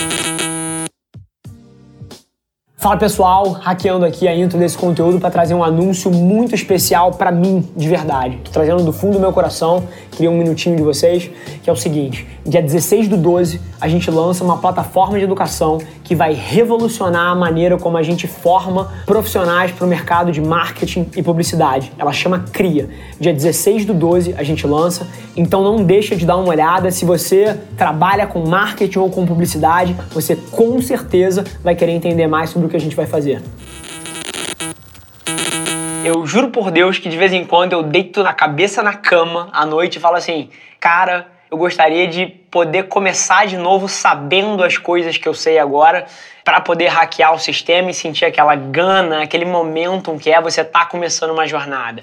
Bye. Fala pessoal, hackeando aqui a intro desse conteúdo para trazer um anúncio muito especial para mim, de verdade. Tô trazendo do fundo do meu coração, queria um minutinho de vocês, que é o seguinte: dia 16 do 12, a gente lança uma plataforma de educação que vai revolucionar a maneira como a gente forma profissionais para o mercado de marketing e publicidade. Ela chama CRIA. Dia 16 do 12 a gente lança, então não deixa de dar uma olhada. Se você trabalha com marketing ou com publicidade, você com certeza vai querer entender mais sobre que a gente vai fazer. Eu juro por Deus que de vez em quando eu deito a cabeça na cama à noite e falo assim, cara, eu gostaria de poder começar de novo sabendo as coisas que eu sei agora para poder hackear o sistema e sentir aquela gana, aquele momentum que é você tá começando uma jornada.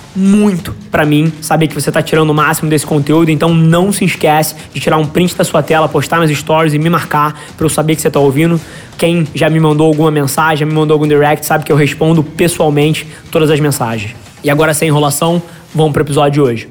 muito para mim saber que você está tirando o máximo desse conteúdo, então não se esquece de tirar um print da sua tela, postar nas stories e me marcar para eu saber que você está ouvindo. Quem já me mandou alguma mensagem, já me mandou algum direct, sabe que eu respondo pessoalmente todas as mensagens. E agora, sem enrolação, vamos para o episódio de hoje.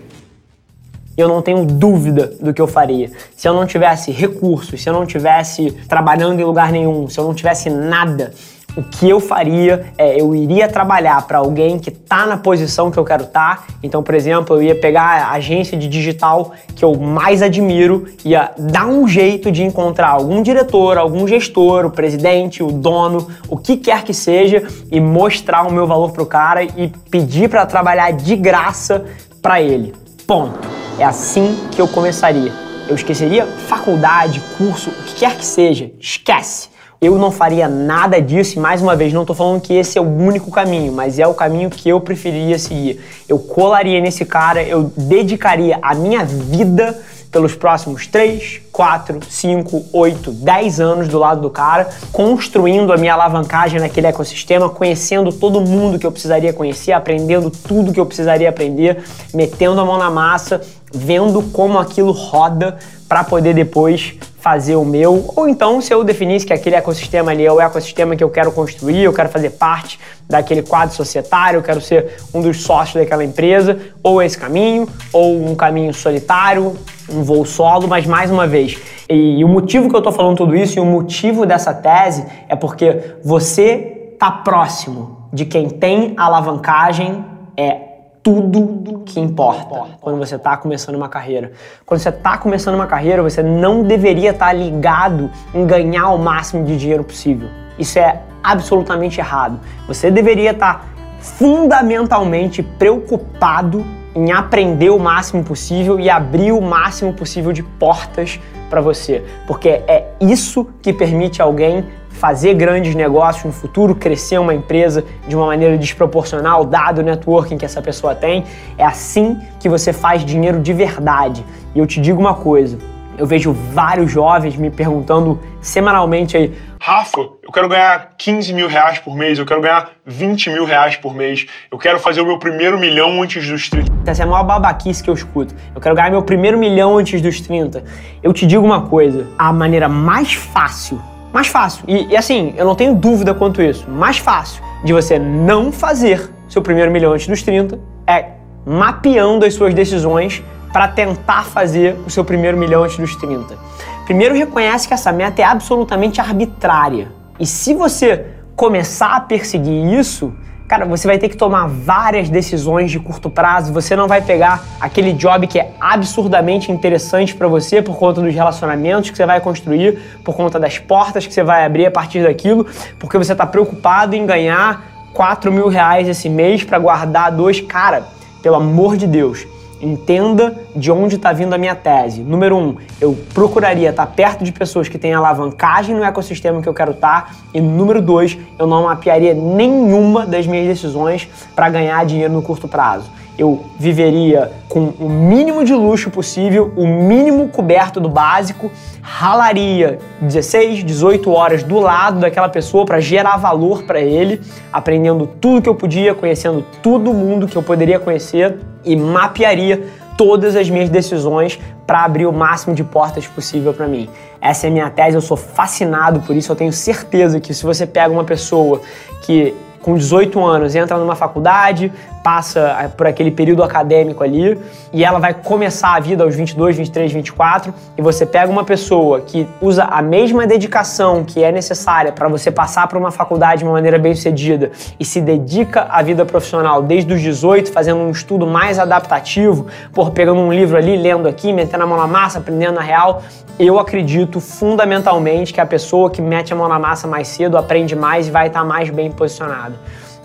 Eu não tenho dúvida do que eu faria. Se eu não tivesse recursos, se eu não tivesse trabalhando em lugar nenhum, se eu não tivesse nada, o que eu faria é eu iria trabalhar para alguém que está na posição que eu quero estar. Tá. Então, por exemplo, eu ia pegar a agência de digital que eu mais admiro, ia dar um jeito de encontrar algum diretor, algum gestor, o presidente, o dono, o que quer que seja e mostrar o meu valor pro cara e pedir para trabalhar de graça para ele. Ponto. É assim que eu começaria. Eu esqueceria faculdade, curso, o que quer que seja. Esquece. Eu não faria nada disso e, mais uma vez, não estou falando que esse é o único caminho, mas é o caminho que eu preferiria seguir. Eu colaria nesse cara, eu dedicaria a minha vida pelos próximos 3, 4, 5, 8, 10 anos do lado do cara, construindo a minha alavancagem naquele ecossistema, conhecendo todo mundo que eu precisaria conhecer, aprendendo tudo que eu precisaria aprender, metendo a mão na massa, vendo como aquilo roda para poder depois fazer o meu, ou então se eu definisse que aquele ecossistema ali é o ecossistema que eu quero construir, eu quero fazer parte daquele quadro societário, eu quero ser um dos sócios daquela empresa, ou esse caminho, ou um caminho solitário, um voo solo, mas mais uma vez, e, e o motivo que eu estou falando tudo isso e o motivo dessa tese é porque você tá próximo de quem tem alavancagem é tudo que importa quando você está começando uma carreira. Quando você está começando uma carreira, você não deveria estar tá ligado em ganhar o máximo de dinheiro possível. Isso é absolutamente errado. Você deveria estar tá fundamentalmente preocupado em aprender o máximo possível e abrir o máximo possível de portas para você, porque é isso que permite alguém fazer grandes negócios no futuro, crescer uma empresa de uma maneira desproporcional, dado o networking que essa pessoa tem. É assim que você faz dinheiro de verdade. E eu te digo uma coisa: eu vejo vários jovens me perguntando semanalmente aí. Rafa, eu quero ganhar 15 mil reais por mês, eu quero ganhar 20 mil reais por mês, eu quero fazer o meu primeiro milhão antes dos 30. Essa é a maior babaquice que eu escuto. Eu quero ganhar meu primeiro milhão antes dos 30. Eu te digo uma coisa: a maneira mais fácil mais fácil. E, e, assim, eu não tenho dúvida quanto isso. Mais fácil de você não fazer seu primeiro milhão antes dos 30 é mapeando as suas decisões para tentar fazer o seu primeiro milhão antes dos 30. Primeiro, reconhece que essa meta é absolutamente arbitrária. E se você começar a perseguir isso, cara, você vai ter que tomar várias decisões de curto prazo. Você não vai pegar aquele job que é absurdamente interessante para você por conta dos relacionamentos que você vai construir, por conta das portas que você vai abrir a partir daquilo, porque você está preocupado em ganhar 4 mil reais esse mês para guardar dois. Cara, pelo amor de Deus Entenda de onde está vindo a minha tese. Número um, eu procuraria estar tá perto de pessoas que têm alavancagem no ecossistema que eu quero estar. Tá. E número dois, eu não mapearia nenhuma das minhas decisões para ganhar dinheiro no curto prazo eu viveria com o mínimo de luxo possível, o mínimo coberto do básico, ralaria 16, 18 horas do lado daquela pessoa para gerar valor para ele, aprendendo tudo que eu podia, conhecendo todo mundo que eu poderia conhecer e mapearia todas as minhas decisões para abrir o máximo de portas possível para mim. Essa é a minha tese, eu sou fascinado por isso. Eu tenho certeza que se você pega uma pessoa que com 18 anos entra numa faculdade, passa eh, por aquele período acadêmico ali e ela vai começar a vida aos 22, 23, 24 e você pega uma pessoa que usa a mesma dedicação que é necessária para você passar por uma faculdade de uma maneira bem sucedida e se dedica à vida profissional desde os 18, fazendo um estudo mais adaptativo, por pegando um livro ali, lendo aqui, metendo a mão na massa, aprendendo na real, eu acredito fundamentalmente que a pessoa que mete a mão na massa mais cedo aprende mais e vai estar mais bem posicionado.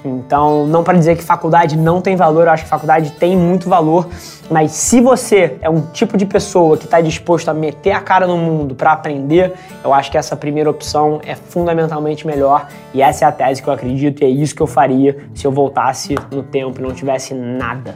Então, não para dizer que faculdade não tem valor, eu acho que faculdade tem muito valor, mas se você é um tipo de pessoa que está disposto a meter a cara no mundo para aprender, eu acho que essa primeira opção é fundamentalmente melhor e essa é a tese que eu acredito e é isso que eu faria se eu voltasse no tempo e não tivesse nada.